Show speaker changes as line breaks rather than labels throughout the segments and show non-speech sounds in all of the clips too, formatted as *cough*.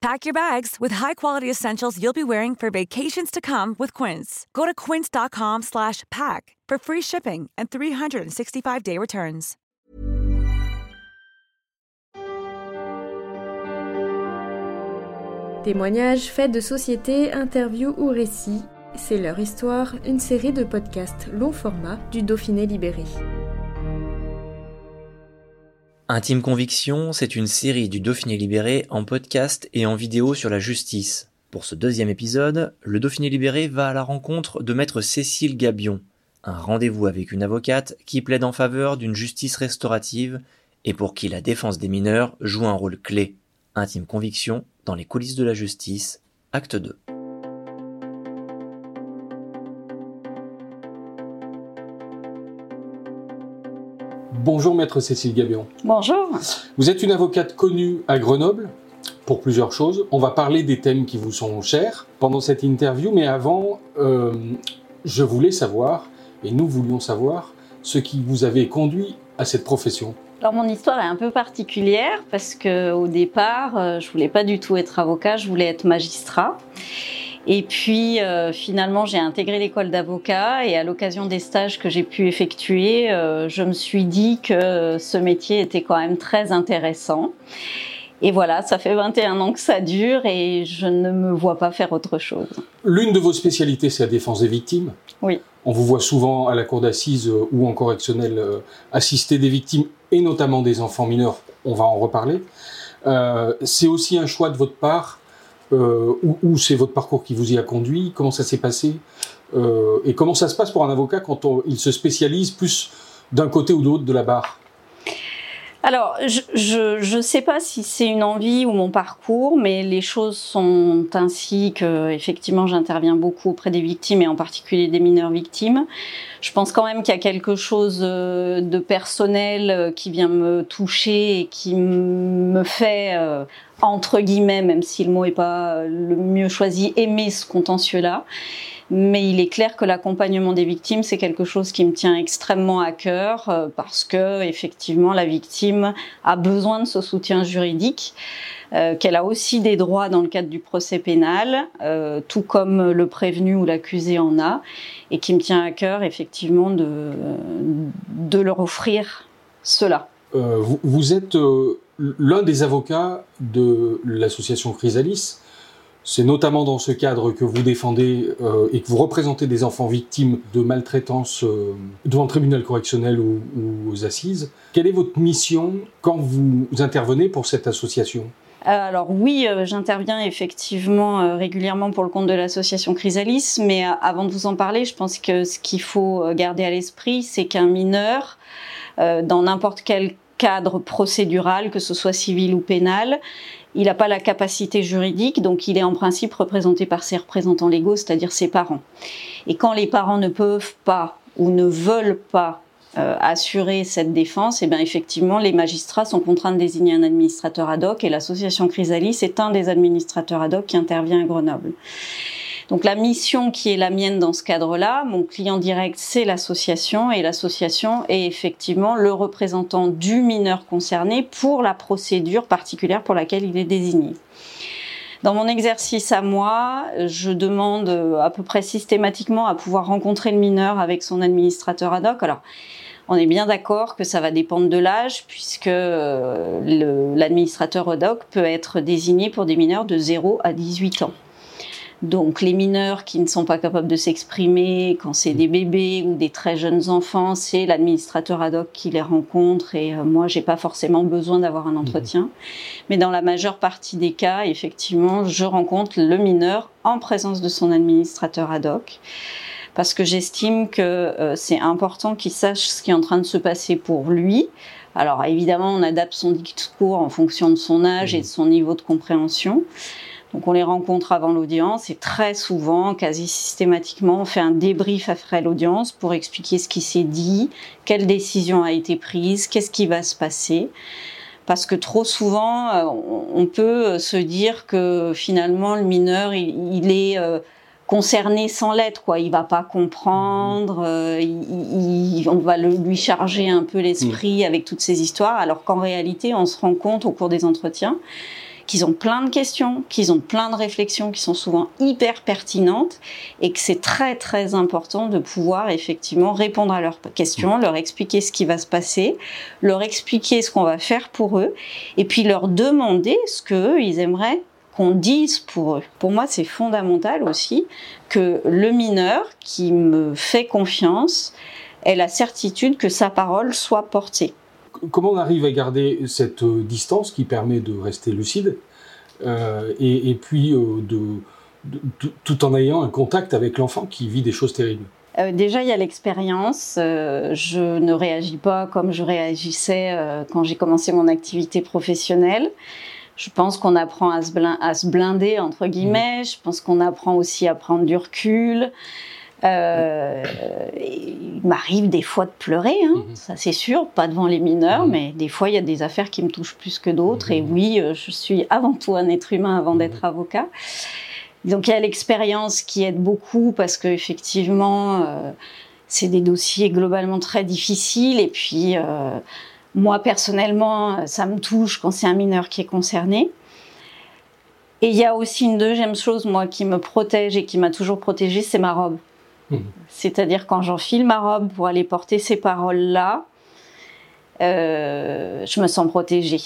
Pack your bags with high-quality essentials you'll be wearing for vacations to come with Quince. Go to quince.com slash pack for free shipping and 365-day returns.
Témoignages, faits de société, interviews ou récits, c'est leur histoire, une série de podcasts long format du Dauphiné libéré.
Intime Conviction, c'est une série du Dauphiné libéré en podcast et en vidéo sur la justice. Pour ce deuxième épisode, le Dauphiné libéré va à la rencontre de maître Cécile Gabion, un rendez-vous avec une avocate qui plaide en faveur d'une justice restaurative et pour qui la défense des mineurs joue un rôle clé. Intime Conviction dans les coulisses de la justice, acte 2.
Bonjour maître Cécile Gabion.
Bonjour.
Vous êtes une avocate connue à Grenoble pour plusieurs choses. On va parler des thèmes qui vous sont chers pendant cette interview, mais avant, euh, je voulais savoir, et nous voulions savoir, ce qui vous avait conduit à cette profession.
Alors mon histoire est un peu particulière parce que au départ, euh, je voulais pas du tout être avocat, je voulais être magistrat. Et puis euh, finalement, j'ai intégré l'école d'avocat et à l'occasion des stages que j'ai pu effectuer, euh, je me suis dit que ce métier était quand même très intéressant. Et voilà, ça fait 21 ans que ça dure et je ne me vois pas faire autre chose.
L'une de vos spécialités, c'est la défense des victimes.
Oui.
On vous voit souvent à la cour d'assises ou en correctionnel assister des victimes et notamment des enfants mineurs. On va en reparler. Euh, c'est aussi un choix de votre part euh, ou c'est votre parcours qui vous y a conduit Comment ça s'est passé euh, Et comment ça se passe pour un avocat quand il se spécialise plus d'un côté ou de l'autre de la barre?
Alors, je ne sais pas si c'est une envie ou mon parcours, mais les choses sont ainsi que, effectivement, j'interviens beaucoup auprès des victimes et en particulier des mineurs victimes. Je pense quand même qu'il y a quelque chose euh, de personnel euh, qui vient me toucher et qui me fait, euh, entre guillemets, même si le mot est pas le mieux choisi, aimer ce contentieux-là mais il est clair que l'accompagnement des victimes c'est quelque chose qui me tient extrêmement à cœur euh, parce que effectivement la victime a besoin de ce soutien juridique. Euh, qu'elle a aussi des droits dans le cadre du procès pénal, euh, tout comme le prévenu ou l'accusé en a, et qui me tient à cœur effectivement de, leur offrir cela.
vous, vous, êtes l'un des avocats de l'association Chrysalis. C'est notamment dans ce cadre que vous défendez euh, et que vous représentez des enfants victimes de maltraitance euh, devant le tribunal correctionnel ou, aux assises. Quelle est votre mission quand vous intervenez pour cette association?
Alors oui, euh, j'interviens effectivement euh, régulièrement pour le compte de l'association Chrysalis, mais euh, avant de vous en parler, je pense que ce qu'il faut garder à l'esprit, c'est qu'un mineur, dans n'importe quel cadre procédural, que ce soit civil ou pénal, il n'a pas la capacité juridique, donc il est en principe représenté par ses représentants légaux, c'est-à-dire ses parents. Et quand les parents ne peuvent pas ou ne veulent pas euh, assurer cette défense, et eh bien effectivement, les magistrats sont contraints de désigner un administrateur ad hoc et l'association Chrysalis est un des administrateurs ad hoc qui intervient à Grenoble. Donc la mission qui est la mienne dans ce cadre-là, mon client direct, c'est l'association et l'association est effectivement le représentant du mineur concerné pour la procédure particulière pour laquelle il est désigné. Dans mon exercice à moi, je demande à peu près systématiquement à pouvoir rencontrer le mineur avec son administrateur ad hoc. Alors, on est bien d'accord que ça va dépendre de l'âge, puisque euh, l'administrateur ad hoc peut être désigné pour des mineurs de 0 à 18 ans. Donc les mineurs qui ne sont pas capables de s'exprimer, quand c'est des bébés ou des très jeunes enfants, c'est l'administrateur ad hoc qui les rencontre et euh, moi j'ai pas forcément besoin d'avoir un entretien. Mmh. Mais dans la majeure partie des cas, effectivement, je rencontre le mineur en présence de son administrateur ad hoc parce que j'estime que euh, c'est important qu'il sache ce qui est en train de se passer pour lui. Alors évidemment, on adapte son discours en fonction de son âge et de son niveau de compréhension. Donc on les rencontre avant l'audience et très souvent, quasi systématiquement, on fait un débrief après l'audience pour expliquer ce qui s'est dit, quelle décision a été prise, qu'est-ce qui va se passer. Parce que trop souvent, euh, on peut se dire que finalement le mineur, il, est euh, concerné sans l'être, quoi. Il va pas comprendre, euh, on va lui charger un peu l'esprit avec toutes ces histoires, alors qu'en réalité, on se rend compte au cours des entretiens qu'ils ont plein de questions, qu'ils ont plein de réflexions qui sont souvent hyper pertinentes et que c'est très très important de pouvoir effectivement répondre à leurs questions, leur expliquer ce qui va se passer, leur expliquer ce qu'on va faire pour eux et puis leur demander ce que ils aimeraient qu'on dise pour eux. Pour moi, c'est fondamental aussi que le mineur qui me fait confiance ait la certitude que sa parole soit portée
comment on arrive à garder cette euh, distance qui permet de rester lucide euh, et, puis euh, tout en ayant un contact avec l'enfant qui vit des choses terribles?
Déjà, il y a l'expérience. je ne réagis pas comme je réagissais quand j'ai commencé mon activité professionnelle. Je pense qu'on apprend à se, blinder, entre guillemets. Mmh. Je pense qu'on apprend aussi à prendre du recul. Euh, il m'arrive des fois de pleurer, hein, mhm. ça c'est sûr, pas devant les mineurs, mhm. mais des fois il y a des affaires qui me touchent plus que d'autres. Et mhm. oui, euh, je suis avant tout un être humain avant d'être avocat. Donc il y a l'expérience qui aide beaucoup parce que effectivement, euh, c'est des dossiers globalement très difficiles. Et puis moi personnellement, ça me touche quand c'est un mineur qui est concerné. Et il y a aussi une deuxième chose, moi, qui me protège et qui m'a toujours protégée, c'est ma robe. C'est-à-dire quand j'enfile ma robe pour aller porter ces paroles-là, euh, je me sens protégée.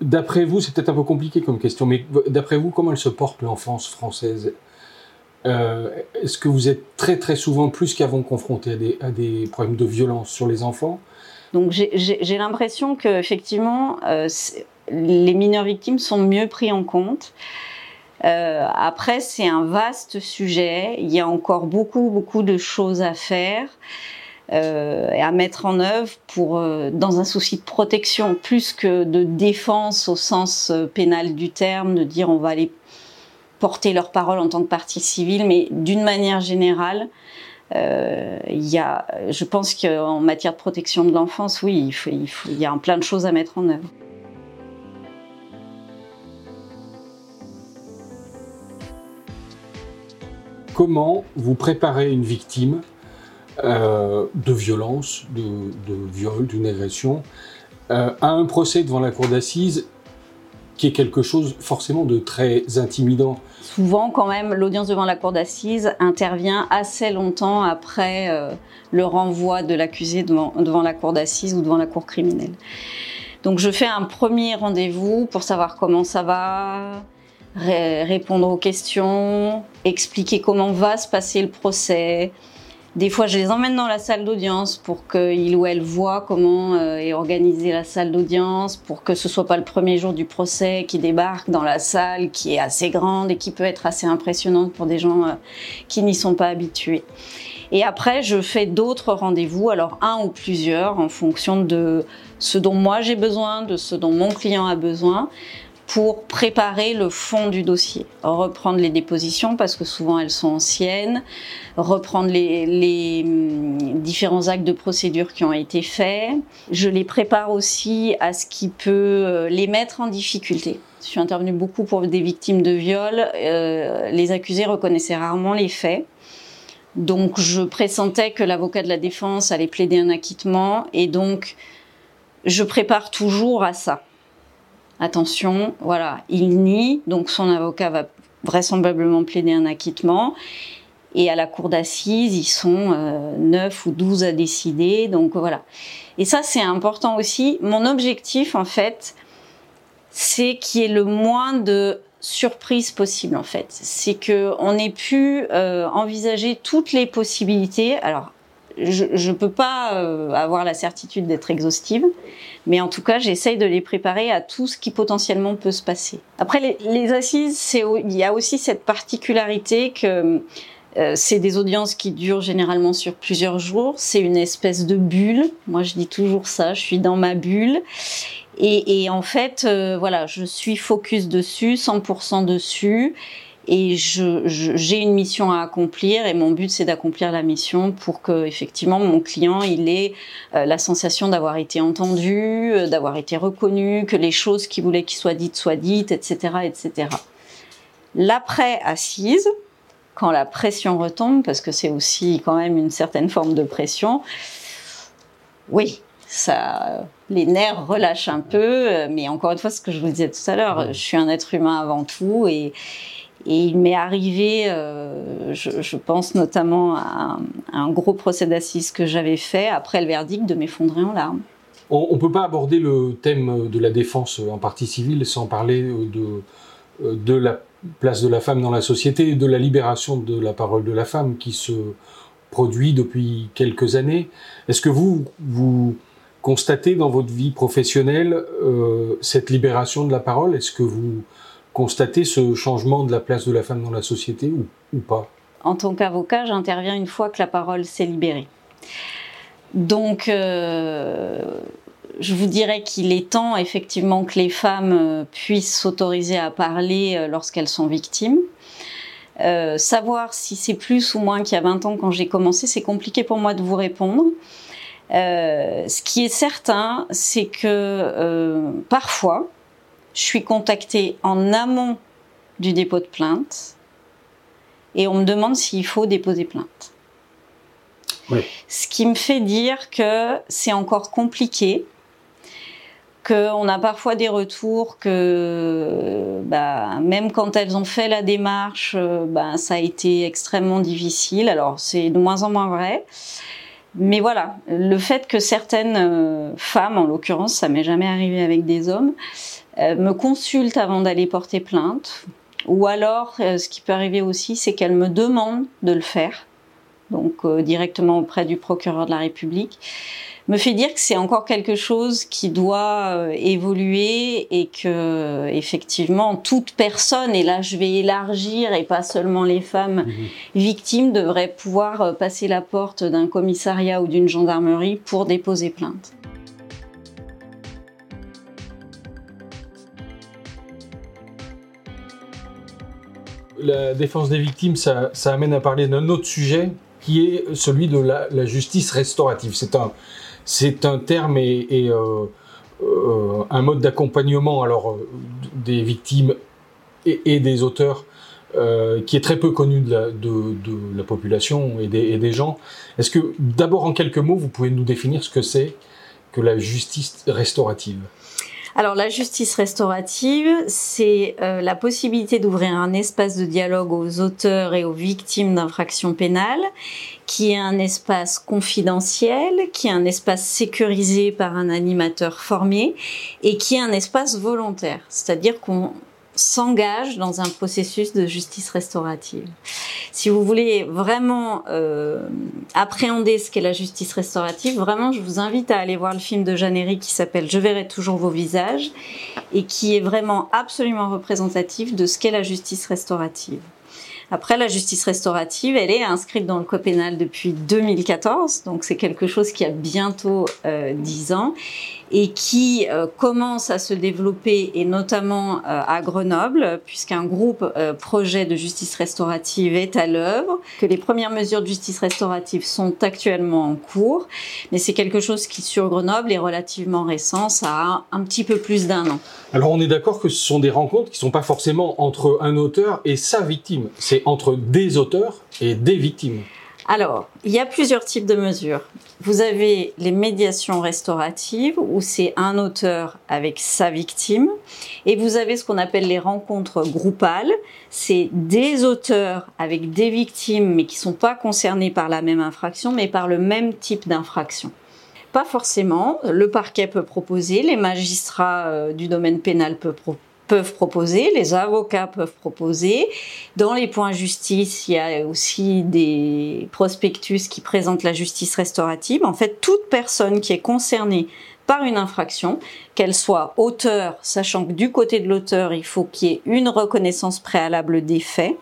D'après vous, c'est peut-être un peu compliqué comme question, mais d'après vous, comment elle se porte l'enfance française? Euh, Est-ce que vous êtes très très souvent, plus qu'avant, confronté à des, problèmes de violence sur les enfants?
Donc j'ai l'impression que effectivement, euh, les mineurs victimes sont mieux pris en compte. Euh, après, c'est un vaste sujet. Il y a encore beaucoup, beaucoup de choses à faire euh, et à mettre en œuvre pour, euh, dans un souci de protection, plus que de défense au sens pénal du terme, de dire on va aller porter leur parole en tant que partie civile, mais d'une manière générale, euh, y a, je pense qu'en matière de protection de l'enfance, oui, il, il y a plein de choses à mettre en œuvre.
Comment vous préparez une victime euh, de violence, de, viol, d'une agression, euh, à un procès devant la cour d'assises qui est quelque chose forcément de très intimidant.
Souvent, quand même, l'audience devant la cour d'assises intervient assez longtemps après euh, le renvoi de l'accusé devant, devant la cour d'assises ou devant la cour criminelle. Donc, je fais un premier rendez-vous pour savoir comment ça va, répondre aux questions, expliquer comment va se passer le procès. Des fois, je les emmène dans la salle d'audience pour qu'ils ou elles voient comment euh, est organisée la salle d'audience, pour que ce soit pas le premier jour du procès qui débarque dans la salle qui est assez grande et qui peut être assez impressionnante pour des gens euh, qui n'y sont pas habitués. Et après, je fais d'autres rendez-vous, alors un ou plusieurs, en fonction de ce dont moi j'ai besoin, de ce dont mon client a besoin pour préparer le fond du dossier, reprendre les dépositions parce que souvent elles sont anciennes, reprendre les, hum, différents actes de procédure qui ont été faits. Je les prépare aussi à ce qui peut euh, les mettre en difficulté. Je suis intervenue beaucoup pour des victimes de viol. Euh, les accusés reconnaissaient rarement les faits. Donc je pressentais que l'avocat de la défense allait plaider un acquittement et donc je prépare toujours à ça attention, voilà, il nie, donc son avocat va vraisemblablement plaider un acquittement. Et à la cour d'assises, ils sont euh, 9 ou 12 à décider. Donc voilà. Et ça, c'est important aussi. Mon objectif, en fait, c'est qu'il y ait le moins de surprises possible, en fait. C'est qu'on ait pu euh, envisager toutes les possibilités. Alors, je ne peux pas euh, avoir la certitude d'être exhaustive, mais en tout cas, j'essaye de les préparer à tout ce qui potentiellement peut se passer. Après, les, assises, il y a aussi cette particularité que Euh, c'est des audiences qui durent généralement sur plusieurs jours. C'est une espèce de bulle. Moi, je dis toujours ça. Je suis dans ma bulle. Et, en fait, euh, voilà, je suis focus dessus, 100% dessus. Et j'ai une mission à accomplir et mon but c'est d'accomplir la mission pour que effectivement mon client il ait euh, la sensation d'avoir été entendu, d'avoir été reconnu, que les choses qu'il voulait qu'il soit dites soient dites, etc., etc. L'après assise, quand la pression retombe, parce que c'est aussi quand même une certaine forme de pression, oui, ça, les nerfs relâchent un peu, mais encore une fois, ce que je vous disais tout à l'heure, je suis un être humain avant tout et, il m'est arrivé, euh, je, pense notamment à un, gros procès d'assises que j'avais fait après le verdict de m'effondrer en larmes.
On ne peut pas aborder le thème de la défense en partie civile sans parler de, de la place de la femme dans la société et de la libération de la parole de la femme qui se produit depuis quelques années. Est-ce que vous, vous constatez dans votre vie professionnelle euh, cette libération de la parole? Est-ce que vous constatez ce changement de la place de la femme dans la société ou, pas?
En tant qu'avocat, j'interviens une fois que la parole s'est libérée. Donc, euh, je vous dirais qu'il est temps effectivement que les femmes euh, puissent s'autoriser à parler euh, lorsqu'elles sont victimes. Savoir si c'est plus ou moins qu'il y a 20 ans quand j'ai commencé, c'est compliqué pour moi de vous répondre. ce qui est certain, c'est que parfois, je suis contactée en amont du dépôt de plainte et on me demande s'il faut déposer plainte. Oui. Ce qui me fait dire que c'est encore compliqué qu'on a parfois des retours que bah, même quand elles ont fait la démarche, euh, bah, ça a été extrêmement difficile. Alors c'est de moins en moins vrai. Mais voilà, le fait que certaines euh, femmes, en l'occurrence, ça m'est jamais arrivé avec des hommes, me consultent avant d'aller porter plainte, ou alors ce qui peut arriver aussi, c'est qu'elles me demandent de le faire, donc directement auprès du procureur de la République me fait dire que c'est encore quelque chose qui doit euh, évoluer et que effectivement toute personne et là je vais élargir et pas seulement les femmes mhm. victimes devraient pouvoir euh, passer la porte d'un commissariat ou d'une gendarmerie pour déposer plainte.
La défense des victimes, ça, amène à parler d'un autre sujet qui est celui de la, justice restaurative. C'est un, c'est un terme et, euh, euh, un mode d'accompagnement alors euh, des victimes et, des auteurs qui est très peu connu de la, population et des, gens. Est-ce que d'abord en quelques mots, vous pouvez nous définir ce que c'est que la justice restaurative?
Alors la justice restaurative, c'est la possibilité d'ouvrir un espace de dialogue aux auteurs et aux victimes d'infractions pénales qui est un espace confidentiel, qui est un espace sécurisé par un animateur formé et qui est un espace volontaire, c'est-à-dire qu'on s'engage dans un processus de justice restaurative. Si vous voulez vraiment euh, appréhender ce qu'est la justice restaurative, vraiment, je vous invite à aller voir le film de Jeannery qui s'appelle Je verrai toujours vos visages et qui est vraiment absolument représentatif de ce qu'est la justice restaurative. Après, la justice restaurative, elle est inscrite dans le code pénal depuis 2014, donc c'est quelque chose qui a bientôt euh, 10 ans et qui euh, commence à se développer, et notamment euh, à Grenoble, puisqu'un groupe euh, projet de justice restaurative est à l'œuvre, que les premières mesures de justice restaurative sont actuellement en cours, mais c'est quelque chose qui, sur Grenoble, est relativement récent, ça a un petit peu plus d'un an.
Alors on est d'accord que ce sont des rencontres qui ne sont pas forcément entre un auteur et sa victime, c'est entre des auteurs et des victimes.
Alors, il y a plusieurs types de mesures. Vous avez les médiations restauratives où c'est un auteur avec sa victime et vous avez ce qu'on appelle les rencontres groupales. C'est des auteurs avec des victimes mais qui sont pas concernés par la même infraction mais par le même type d'infraction. Pas forcément. Le parquet peut proposer, les magistrats euh, du domaine pénal peuvent proposer peuvent proposer, les avocats peuvent proposer. Dans les points justice, il y a aussi des prospectus qui présentent la justice restaurative. En fait, toute personne qui est concernée par une infraction, qu'elle soit auteur, sachant que du côté de l'auteur, il faut qu'il y ait une reconnaissance préalable des faits,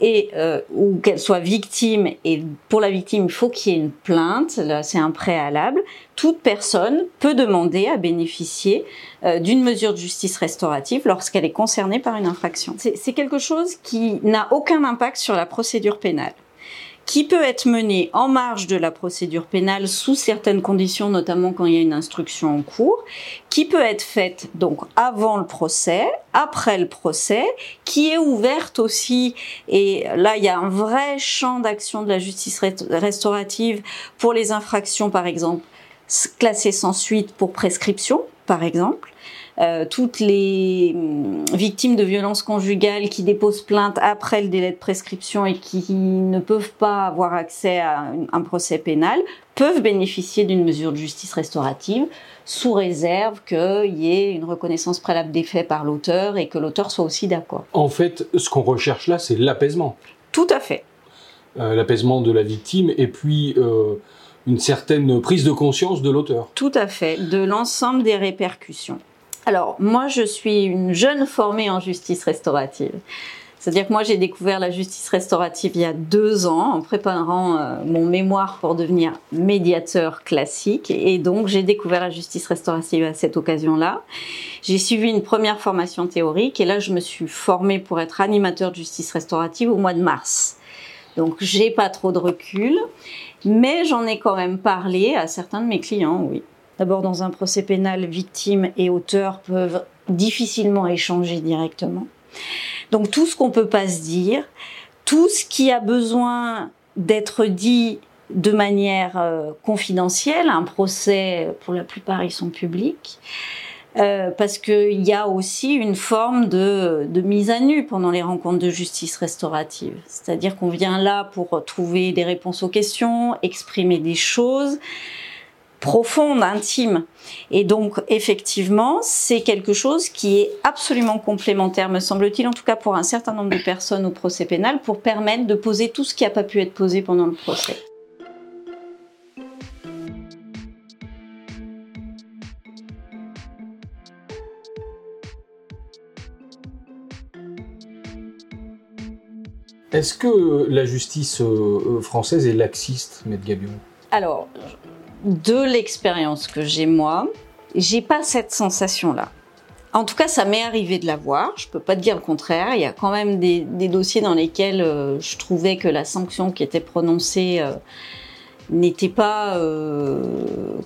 et euh, ou qu'elle soit victime, et pour la victime, il faut qu'il y ait une plainte, c'est un préalable, toute personne peut demander à bénéficier euh, d'une mesure de justice restaurative lorsqu'elle est concernée par une infraction. C'est quelque chose qui n'a aucun impact sur la procédure pénale qui peut être menée en marge de la procédure pénale sous certaines conditions, notamment quand il y a une instruction en cours, qui peut être faite donc avant le procès, après le procès, qui est ouverte aussi, et là il y a un vrai champ d'action de la justice restaurative pour les infractions par exemple classées sans suite pour prescription, par exemple, euh, toutes les hum, victimes de violences conjugales qui déposent plainte après le délai de prescription et qui ne peuvent pas avoir accès à un procès pénal peuvent bénéficier d'une mesure de justice restaurative sous réserve qu'il y ait une reconnaissance préalable des faits par l'auteur et que l'auteur soit aussi d'accord.
En fait, ce qu'on recherche là, c'est l'apaisement.
Tout à fait.
Euh, l'apaisement de la victime et puis euh, une certaine prise de conscience de l'auteur.
Tout à fait, de l'ensemble des répercussions. Alors, moi, je suis une jeune formée en justice restaurative. C'est-à-dire que moi, j'ai découvert la justice restaurative il y a deux ans en préparant euh, mon mémoire pour devenir médiateur classique. Et donc, j'ai découvert la justice restaurative à cette occasion-là. J'ai suivi une première formation théorique et là, je me suis formée pour être animateur de justice restaurative au mois de mars. Donc, j'ai pas trop de recul, mais j'en ai quand même parlé à certains de mes clients, oui. D'abord, dans un procès pénal, victime et auteur peuvent difficilement échanger directement. Donc tout ce qu'on peut pas se dire, tout ce qui a besoin d'être dit de manière euh, confidentielle, un procès, pour la plupart, ils sont publics, euh, parce qu'il y a aussi une forme de, de, mise à nu pendant les rencontres de justice restaurative. C'est-à-dire qu'on vient là pour trouver des réponses aux questions, exprimer des choses, profonde, intime. Et donc, effectivement, c'est quelque chose qui est absolument complémentaire, me semble-t-il, en tout cas pour un certain nombre de personnes au procès pénal, pour permettre de poser tout ce qui n'a pas pu être posé pendant le procès.
Est-ce que la justice euh, française est laxiste, Maître Gabion?
Alors, de l'expérience que j'ai moi, j'ai pas cette sensation-là. En tout cas, ça m'est arrivé de la voir. Je peux pas te dire le contraire. Il y a quand même des, dossiers dans lesquels euh, je trouvais que la sanction qui était prononcée euh, n'était pas euh,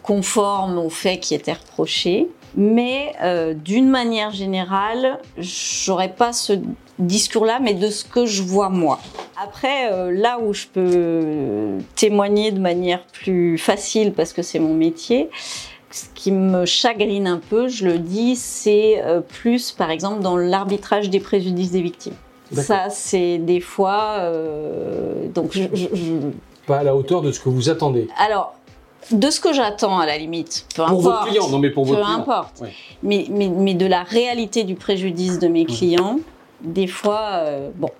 conforme aux faits qui étaient reprochés. Mais d'une manière générale, j'aurais pas ce discours-là, mais de ce que je vois moi. Après, euh, là où je peux témoigner de manière plus facile, parce que c'est mon métier, ce qui me chagrine un peu, je le dis, c'est euh, plus, par exemple, dans l'arbitrage des préjudices des victimes. Ça, c'est des fois... Euh, donc, je,
Pas à la hauteur de ce que vous attendez.
Alors, de ce que j'attends à la limite, peu
pour votre client, non mais pour votre
peu importe. Mais, mais, mais, de la réalité du préjudice de mes clients, des fois, euh, bon,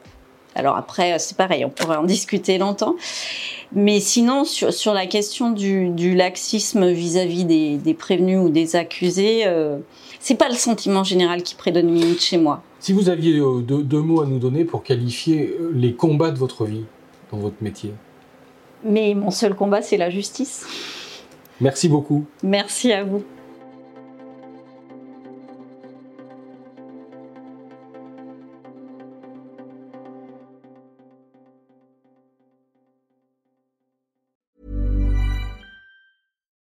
alors après, c'est pareil, on pourrait en *laughs* discuter longtemps. Mais sinon, sur, la question du, laxisme vis-à-vis des, prévenus ou des accusés, euh, c'est pas le sentiment général qui prédomine chez moi.
Si vous aviez euh, deux, mots à nous donner pour qualifier les combats de votre vie dans votre métier.
Mais mon seul combat, c'est la justice.
Merci beaucoup.
Merci à vous.